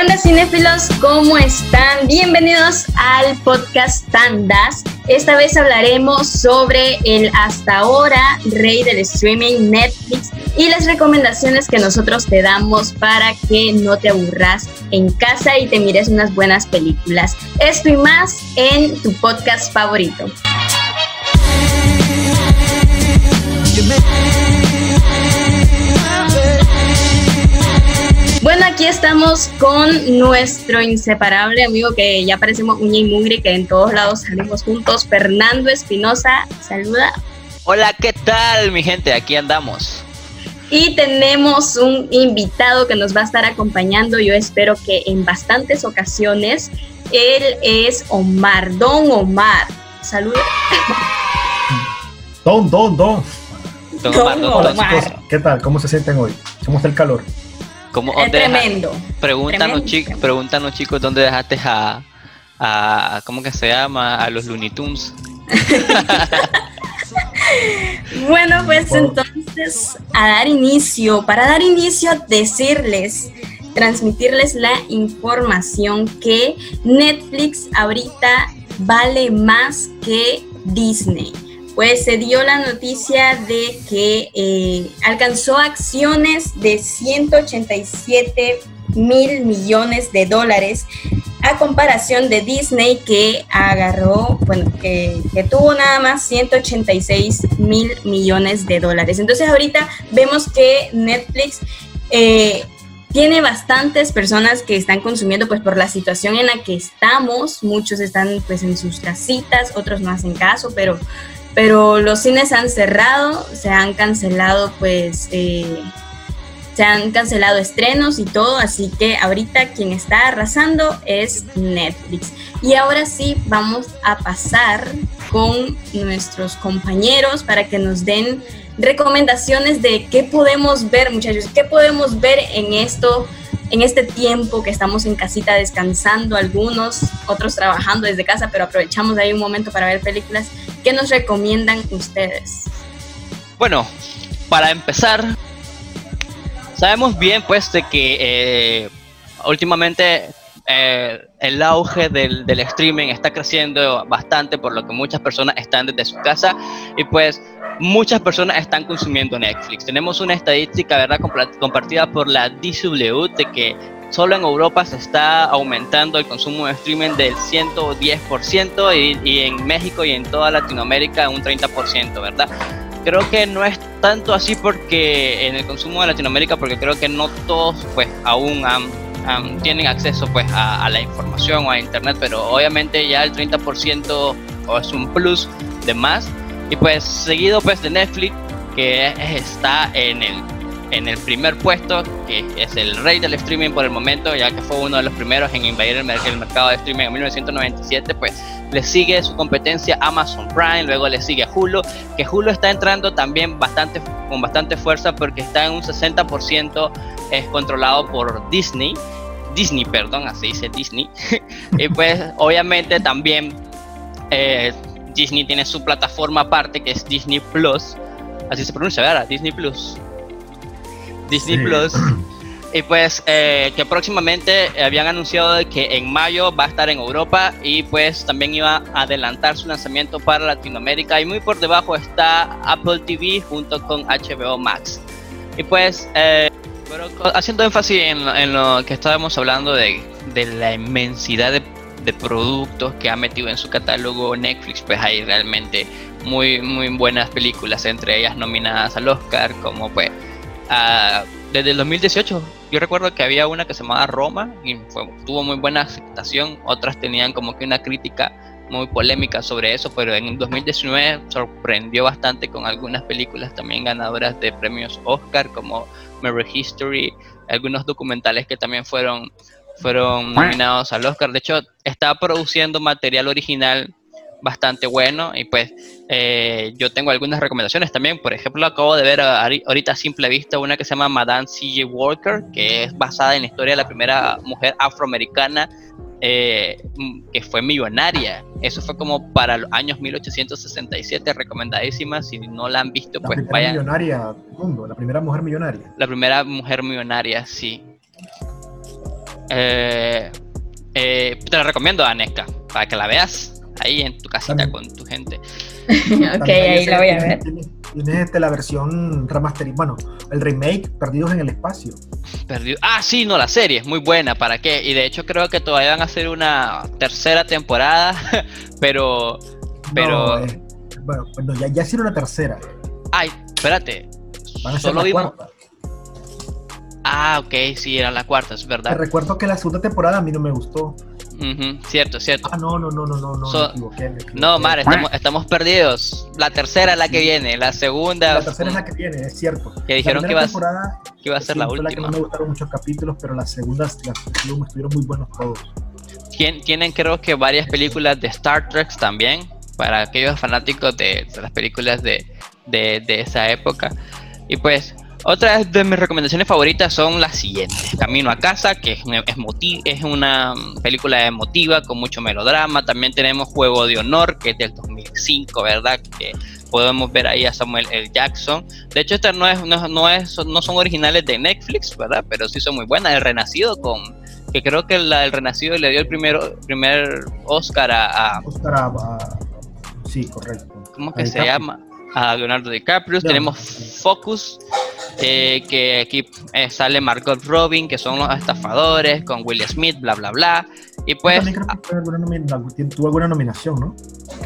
¿Qué onda cinéfilos? ¿Cómo están? Bienvenidos al podcast Tandas. Esta vez hablaremos sobre el hasta ahora rey del streaming Netflix y las recomendaciones que nosotros te damos para que no te aburras en casa y te mires unas buenas películas. Esto y más en tu podcast favorito. Aquí estamos con nuestro inseparable amigo que ya parecemos uña y mugre, que en todos lados salimos juntos, Fernando Espinosa. Saluda. Hola, ¿qué tal, mi gente? Aquí andamos. Y tenemos un invitado que nos va a estar acompañando, yo espero que en bastantes ocasiones. Él es Omar, Don Omar. Saluda. Don, don, don. Don Omar, don Omar. ¿Qué tal? ¿Cómo se sienten hoy? ¿Cómo está el calor? ¿Cómo, Es tremendo. Pregúntanos, Tremendo. chicos, pregúntanos, chicos, ¿dónde dejaste a, a. ¿Cómo que se llama? A los Looney Tunes. Bueno, pues entonces a dar inicio, para dar inicio, decirles, transmitirles la información que Netflix ahorita vale más que Disney. Pues se dio la noticia de que eh, alcanzó acciones de 187 mil millones de dólares a comparación de Disney que agarró, bueno, que, que tuvo nada más 186 mil millones de dólares. Entonces ahorita vemos que Netflix eh, tiene bastantes personas que están consumiendo pues por la situación en la que estamos. Muchos están pues en sus casitas, otros no hacen caso, pero, pero los cines han cerrado, se han cancelado pues... eh, se han cancelado estrenos y todo, así que ahorita quien está arrasando es Netflix. Y ahora sí, vamos a pasar con nuestros compañeros para que nos den recomendaciones de qué podemos ver, muchachos, qué podemos ver en esto, en este tiempo que estamos en casita descansando, algunos, otros trabajando desde casa, pero aprovechamos ahí un momento para ver películas. ¿Qué nos recomiendan ustedes? Bueno, para empezar, sabemos bien, pues, de que eh, últimamente eh, el auge del, del streaming está creciendo bastante, por lo que muchas personas están desde su casa y, pues, muchas personas están consumiendo Netflix. Tenemos una estadística, ¿verdad?, compartida por la DW de que solo en Europa se está aumentando el consumo de streaming del 110% y, en México y en toda Latinoamérica un 30%, ¿verdad? Creo que no es tanto así porque en el consumo de Latinoamérica, porque creo que no todos pues aún tienen acceso pues a, a la información o a internet, pero obviamente ya el 30% o es un plus de más. Y pues seguido pues de Netflix, que es- está en el, en el primer puesto, que es el rey del streaming por el momento, ya que fue uno de los primeros en invadir el, el mercado de streaming en 1997, pues le sigue su competencia Amazon Prime, luego le sigue Hulu, que Hulu está entrando también bastante con bastante fuerza porque está en un 60% es controlado por Disney. Disney, perdón, así dice Disney. y pues obviamente también eh, Disney tiene su plataforma aparte que es Disney Plus. Así se pronuncia, ¿verdad? Disney Plus. Disney Sí. Plus. Y pues eh, que próximamente habían anunciado que en mayo va a estar en Europa y pues también iba a adelantar su lanzamiento para Latinoamérica y muy por debajo está Apple TV junto con HBO Max. Y pues eh, pero haciendo énfasis en, lo- en lo que estábamos hablando de, de la inmensidad de, de productos que ha metido en su catálogo Netflix, pues hay realmente muy, muy buenas películas, entre ellas nominadas al Oscar, como pues desde el 2018. Yo recuerdo que había una que se llamaba Roma y fue- tuvo muy buena aceptación, otras tenían como que una crítica muy polémica sobre eso, pero en 2019 sorprendió bastante con algunas películas también ganadoras de premios Oscar como Mirror History, algunos documentales que también fueron fueron nominados al Oscar. De hecho, está produciendo material original bastante bueno y pues eh, yo tengo algunas recomendaciones también. Por ejemplo, acabo de ver ahorita a simple vista una que se llama Madame C.J. Walker, que es basada en la historia de la primera mujer afroamericana eh, que fue millonaria. Eso fue como para los años 1867, recomendadísima. Si no la han visto, La pues primera vayan. millonaria mundo, la primera mujer millonaria. La primera mujer millonaria, sí. Eh, eh, te la recomiendo, Aneska, para que la veas ahí en tu casita También. con tu gente. ok, ahí la voy a ver. Tienes, este, la versión remasterizada, bueno, el remake, Perdidos en el Espacio. Perdido. Ah, sí, no, la serie es muy buena, ¿para qué? Y de hecho creo que todavía van a hacer una tercera temporada, pero... pero... No, eh, bueno, pues no, ya, ya hicieron la tercera. Ay, espérate. Van a ser Solo la vimos... Ah, ok, sí, era la cuarta, es Te verdad. recuerdo que la segunda temporada a mí no me gustó. Ujú, cierto, cierto. Ah, no, no, no, no, no, no, So- me equivoqué, me equivoqué. No, Mar, estamos, estamos perdidos. La tercera es la que viene, la segunda... La tercera es la que viene, es cierto. Que dijeron que iba a- que iba a ser sí, la fue la que última. no me gustaron muchos capítulos, pero las segundas, las últimas estuvieron muy buenos todos. Tien- tienen creo que varias películas de Star Trek también, para aquellos fanáticos de, de las películas de, de- de esa época. Y pues, otras de mis recomendaciones favoritas son las siguientes. Camino a casa, que es, una película emotiva con mucho melodrama. También tenemos Juego de Honor, que es del 2005, ¿verdad? Que podemos ver ahí a Samuel L. Jackson. De hecho, estas no, es, no, no es, no son originales de Netflix, ¿verdad? Pero sí son muy buenas. El Renacido con que creo que la del Renacido le dio el primero, primer Oscar a, a- Oscar, ah, sí, correcto. ¿cómo A que se llama? A Leonardo DiCaprio. Tenemos Focus, eh, que aquí eh, sale Margot Robin, que son los estafadores, con Will Smith, bla, bla, bla. Y pues, También creo que tuvo alguna, nomina- tuvo alguna nominación, ¿no?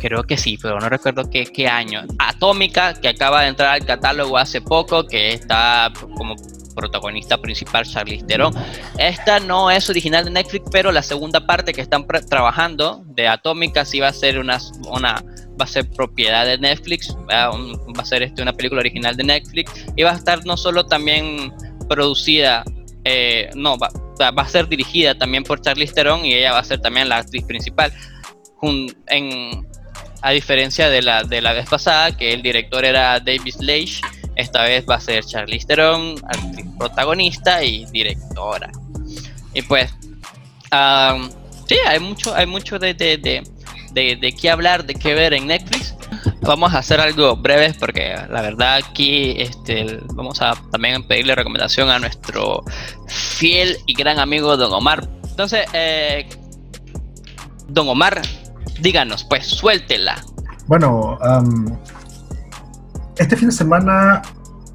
creo que sí, pero no recuerdo qué, qué año. Atómica, que acaba de entrar al catálogo hace poco, que está como protagonista principal Charlize Theron. Esta no es original de Netflix, pero la segunda parte que están trabajando de Atómica sí va a ser una, una propiedad de Netflix, va, a ser este, una película original de Netflix y va a estar no solo también producida, eh, no, va, a ser dirigida también por Charlize Theron y ella va a ser también la actriz principal. A diferencia de la, de la vez pasada, que el director era David Leitch, esta vez va a ser Charlize Theron, actriz protagonista y directora. Y pues, sí, hay mucho, hay mucho de, de, de, de, qué hablar, de qué ver en Netflix. Vamos a hacer algo breve porque la verdad aquí este, vamos a también pedirle recomendación a nuestro fiel y gran amigo Don Omar. Entonces, eh, Don Omar, díganos, pues suéltela. Bueno, am, este fin de semana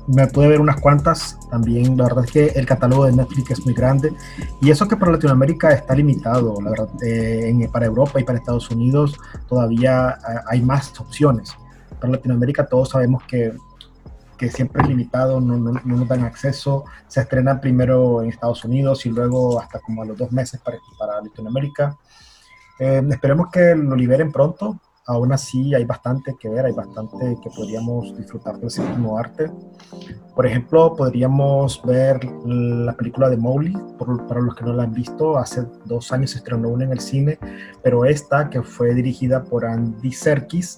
me pude ver unas cuantas. También, la verdad es que el catálogo de Netflix es muy grande. Y eso que para Latinoamérica está limitado. La verdad, eh, en- para Europa y para Estados Unidos todavía eh, hay más opciones. Para Latinoamérica todos sabemos que, que siempre es limitado, no, no- no nos dan acceso. Se estrenan primero en Estados Unidos y luego hasta como a los dos meses para, para Latinoamérica. Eh, esperemos que lo liberen pronto. Aún así hay bastante que ver, hay bastante que podríamos disfrutar del séptimo arte. Por ejemplo, podríamos ver la película de Mowgli, por- para los que no la han visto, hace dos años se estrenó una en el cine, pero esta, que fue dirigida por Andy Serkis,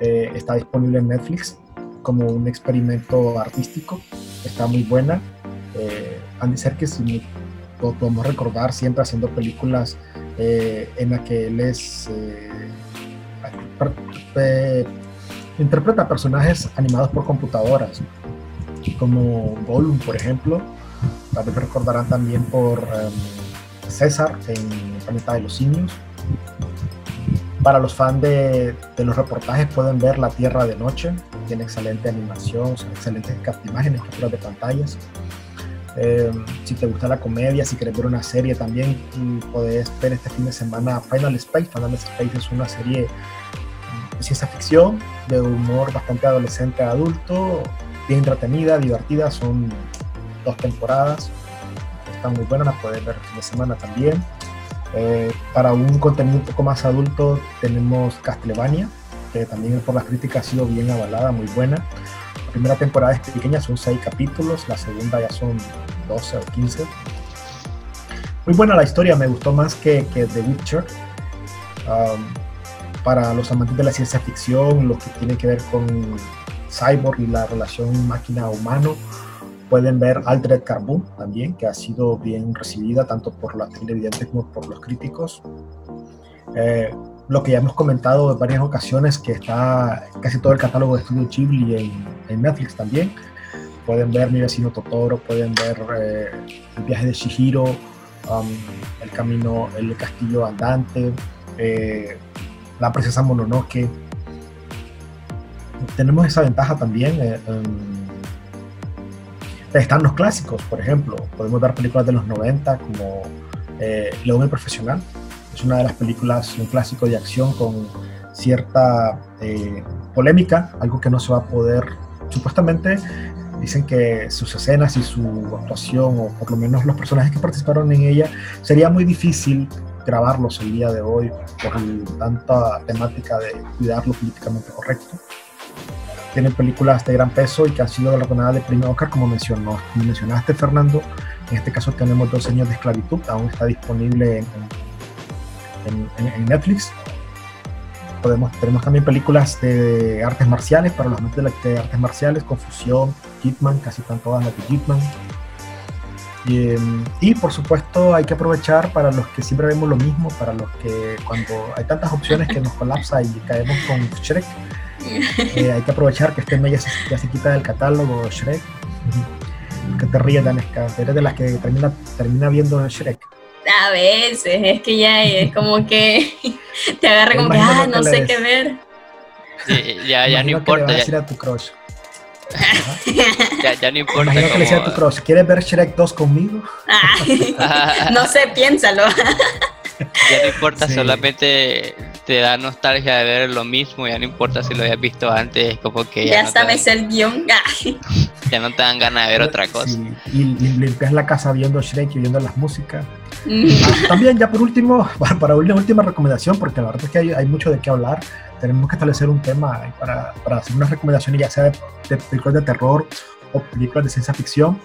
eh, está disponible en Netflix como un experimento artístico, está muy buena. Eh, Andy Serkis lo podemos recordar siempre haciendo películas eh, en la que él es eh, interpreta personajes animados por computadoras como Gollum por ejemplo. Tal vez recordarán también por em, César en Planeta de los Simios. Para los fans de, de los reportajes pueden ver La Tierra de Noche tiene excelente animación son excelentes imágenes capturas de pantallas. Eh, si te gusta la comedia, si quieres ver una serie también, mm, podés ver este fin de semana Final Space. Final Space es una serie ciencia ficción, de humor bastante adolescente a adulto, bien entretenida, divertida. Son dos temporadas, están muy buenas, las puedes ver el fin de semana también. Eh, para un contenido un poco más adulto tenemos Castlevania, que también por las críticas ha sido bien avalada, muy buena. La primera temporada es pequeña, son 6 capítulos, la segunda ya son 12 o 15. Muy buena la historia, me gustó más que, que The Witcher. Um, para los amantes de la ciencia ficción, lo que tiene que ver con Cyborg y la relación máquina-humano, pueden ver Altered Carbon también, que ha sido bien recibida tanto por la televidentes como por los críticos. Eh, lo que ya hemos comentado en varias ocasiones, que está casi todo el catálogo de Estudio Ghibli en, en Netflix también. Pueden ver Mi vecino Totoro, pueden ver eh, El viaje de Shihiro, um, El Camino, El Castillo Andante, eh, La Princesa Mononoke. Tenemos esa ventaja también. Eh, están los clásicos, por ejemplo. Podemos ver películas de los 90 como eh, León el Profesional. Es una de las películas, un clásico de acción con cierta eh, polémica, algo que no se va a poder, supuestamente dicen que sus escenas y su actuación, o por lo menos los personajes que participaron en ella, sería muy difícil grabarlos el día de hoy por tanta temática de cuidar lo políticamente correcto. Tienen películas de gran peso y que han sido galardonadas de premio Oscar, como, mencionó, como mencionaste, Fernando. En este caso tenemos dos años de esclavitud, aún está disponible en, en Netflix Podemos, tenemos también películas de artes marciales para los amantes de, artes marciales, Confusión, Hitman, casi están todas las de Hitman. Y, em, y, por supuesto hay que aprovechar para los que siempre vemos lo mismo, para los que cuando hay tantas opciones que nos colapsa y caemos con Shrek, eh, hay que aprovechar que este mes ya se, ya se quita del catálogo Shrek. Que te ríes, Danesca, eres de las que termina, termina viendo Shrek. A veces, es que ya es como que te agarra como que, ah, no sé qué ver. ya, ya no importa. Que le decir a tu crush. ya, ya no importa. Imagino que le decía a tu crush, ¿quieres ver Shrek 2 conmigo? no sé, piénsalo. ya no importa, solamente te da nostalgia de ver lo mismo, ya no importa si lo habías visto antes, como que ya, ya sabes el guion. ya no te dan ganas de ver otra cosa. y limpias la casa viendo Shrek y viendo las músicas. Ah, también, ya por último, para, una última recomendación, porque la verdad es que hay, hay, mucho de qué hablar, tenemos que establecer un tema para, para hacer una recomendación, ya sea de, películas de terror o películas de ciencia ficción.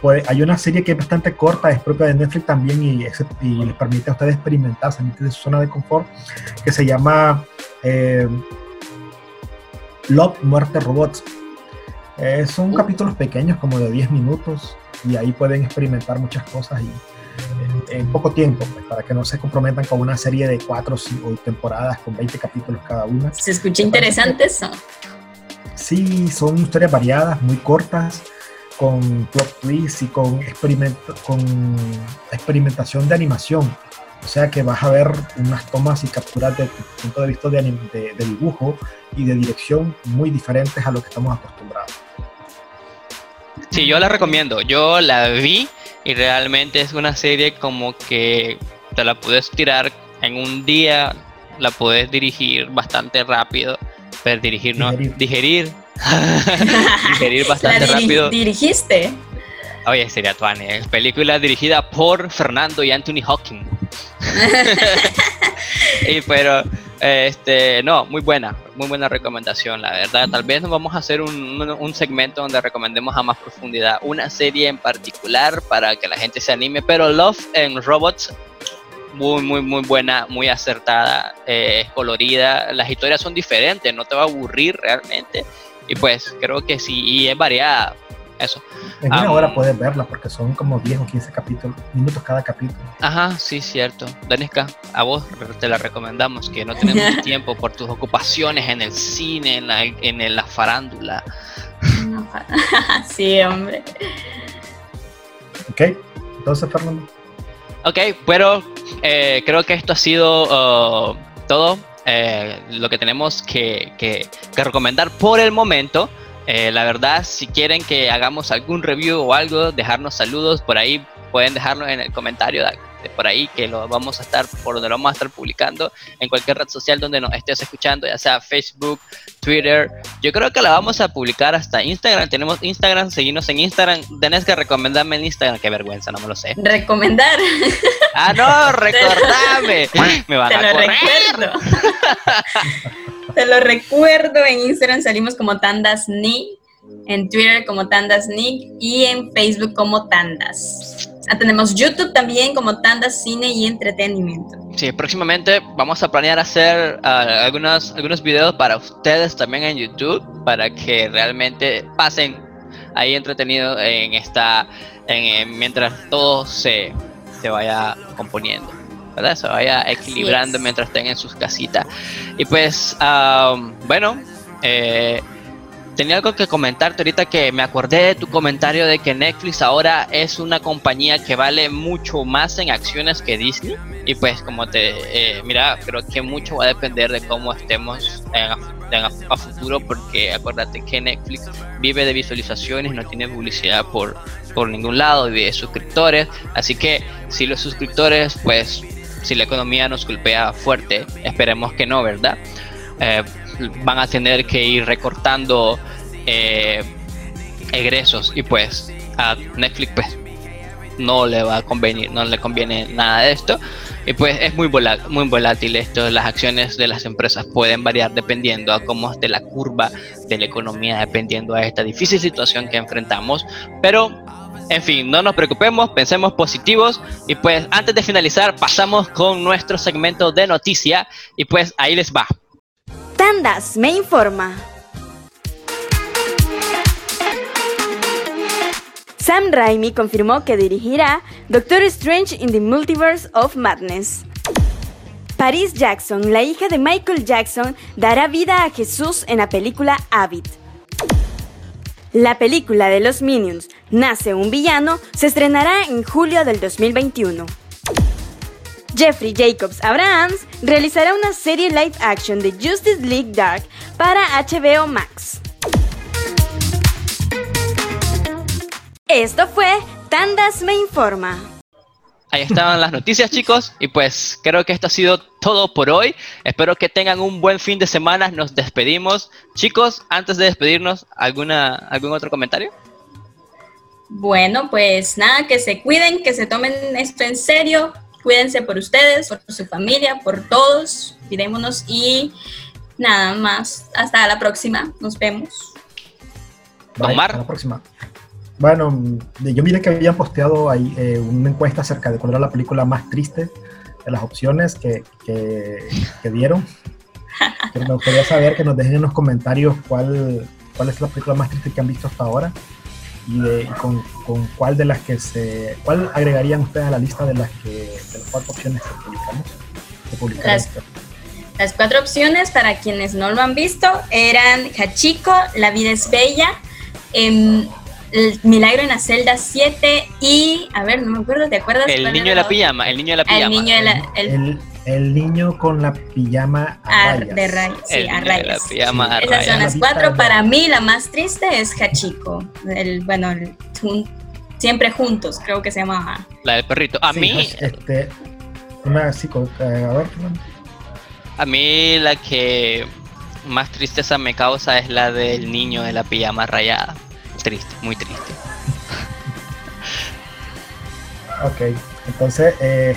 Pues hay una serie que es bastante corta, es propia de Netflix también y, y les permite a ustedes experimentar, salir de su zona de confort, que se llama eh, Love, Muerte, Robots. Eh, son capítulos pequeños, como de 10 minutos, y ahí pueden experimentar muchas cosas y en poco tiempo, pues, para que no se comprometan con una serie de cuatro o temporadas con 20 capítulos cada una. ¿Se escucha interesante eso? Sí, son historias variadas, muy cortas, con plot twists y con, experimento, con experimentación de animación. O sea que vas a ver unas tomas y capturas de punto de vista de, de, de dibujo y de dirección muy diferentes a lo que estamos acostumbrados. Sí, yo la recomiendo. Yo la vi y realmente es una serie como que te la puedes tirar en un día, la puedes dirigir bastante rápido, pero dirigir no, digerir, digerir bastante rápido. ¿Dirigiste? Oye, sería Tuane, película dirigida por Fernando y Anthony Hawking. y pero este, no, muy buena, muy buena recomendación, la verdad. Tal vez nos vamos a hacer un, un, segmento donde recomendemos a más profundidad una serie en particular para que la gente se anime. Pero Love en Robots, muy, muy, muy buena, muy acertada, eh, colorida. Las historias son diferentes, no te va a aburrir realmente. Y pues creo que sí, y es variada eso. En una hora puedes verla porque son como 10 o 15 capítulos, minutos cada capítulo. Ajá, sí, cierto. Daneska, a vos te la recomendamos, que no tenemos tiempo por tus ocupaciones en el cine, en la, en la farándula. sí, hombre. Ok, entonces Fernando. Ok, pero eh, creo que esto ha sido uh, todo eh, lo que tenemos que, que, que recomendar por el momento. Eh, la verdad, si quieren que hagamos algún review o algo, dejarnos saludos por ahí, pueden dejarlo en el comentario de, por ahí que lo vamos a estar, por donde lo vamos a estar publicando, en cualquier red social donde nos estés escuchando, ya sea Facebook, Twitter. Yo creo que la vamos a publicar hasta Instagram. Tenemos Instagram, seguimos en Instagram. Tenés que recomendarme en Instagram, qué vergüenza, no me lo sé. Recomendar. Ah, no, recordame. me van a correr. Te lo recuerdo, en Instagram salimos como Tandas Nick, en Twitter como Tandas Nick y en Facebook como Tandas. Ah, tenemos YouTube también como Tandas Cine y Entretenimiento. Sí, próximamente vamos a planear hacer ah, algunos, algunos videos para ustedes también en YouTube, para que realmente pasen ahí entretenido en esta, mientras todo se, se vaya componiendo. Se vaya equilibrando mientras estén en sus casitas. Y pues, bueno, eh, tenía algo que comentarte ahorita que me acordé de tu comentario de que Netflix ahora es una compañía que vale mucho más en acciones que Disney. Y pues como te, eh, mira, creo que mucho va a depender de cómo estemos a, futuro porque acuérdate que Netflix vive de visualizaciones, no tiene publicidad por, por ningún lado, y de suscriptores. Así que si los suscriptores, pues si la economía nos golpea fuerte, esperemos que no, ¿verdad? Eh, van a tener que ir recortando eh, egresos y pues a Netflix pues no le va a convenir, no le conviene nada de esto. Y pues es muy volátil, muy volátil esto, las acciones de las empresas pueden variar dependiendo a cómo esté la curva de la economía, dependiendo a esta difícil situación que enfrentamos, pero en fin, no nos preocupemos, pensemos positivos y pues antes de finalizar pasamos con nuestro segmento de noticia y pues ahí les va. Tandas me informa. Sam Raimi confirmó que dirigirá Doctor Strange in the Multiverse of Madness. Paris Jackson, la hija de Michael Jackson, dará vida a Jesús en la película Avid. La película de los Minions, Nace un villano, se estrenará en julio del 2021. Jeffrey Jacobs Abrahams realizará una serie live action de Justice League Dark para HBO Max. Esto fue Tandas Me Informa. Ahí estaban las noticias, chicos. Y pues creo que esto ha sido todo por hoy. Espero que tengan un buen fin de semana. Nos despedimos. Chicos, antes de despedirnos, ¿alguna, ¿algún otro comentario? Bueno, pues nada, que se cuiden, que se tomen esto en serio, Cuídense por ustedes, por su familia, por todos. Cuidémonos y nada más. Hasta la próxima. Nos vemos. Omar. Hasta la próxima. Bueno, yo miré que habían posteado ahí eh, una encuesta acerca de cuál era la película más triste de las opciones que, que, dieron. me gustaría saber que nos dejen en los comentarios cuál, cuál es la película más triste que han visto hasta ahora y, con, con, cuál de las que se cuál agregarían ustedes a la lista de las que de las cuatro opciones que publicamos las, las, cuatro opciones para quienes no lo han visto eran Hachiko La vida es bella em, el Milagro en la celda 7 y a ver no me acuerdo te acuerdas el niño de la pijama el niño de la pijama el niño de la, el, el niño con la pijama a, rayas. De rayas, sí, a rayas. Esas son las cuatro. Para mí la más triste es Hachiko. El, bueno, siempre juntos, creo que se llama. La del perrito. A mí. Este, una eh, a ver, A mí la que más tristeza me causa es la del niño de la pijama rayada. Triste, muy triste. ok, entonces eh,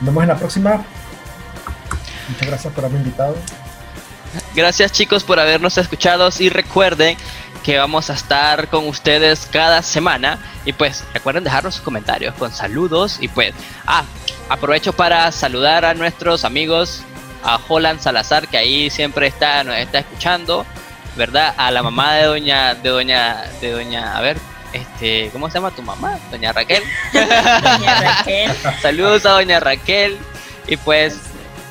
nos vemos en la próxima. Muchas gracias por haberme invitado. Gracias chicos por habernos escuchado y recuerden que vamos a estar con ustedes cada semana y pues recuerden dejarnos sus comentarios con saludos y pues ah aprovecho para saludar a nuestros amigos a Holland Salazar que ahí siempre está nos está escuchando verdad a la mamá de doña de doña de doña a ver este cómo se llama tu mamá doña Raquel doña Raquel saludos a doña Raquel y pues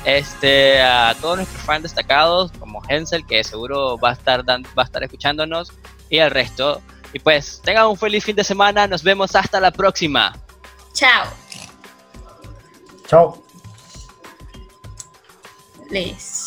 este, a todos nuestros fans destacados, como Hensel, que seguro va a estar dando, va a estar escuchándonos, y el resto. Y pues, tengan un feliz fin de semana. Nos vemos hasta la próxima. Chao. Chao. Les.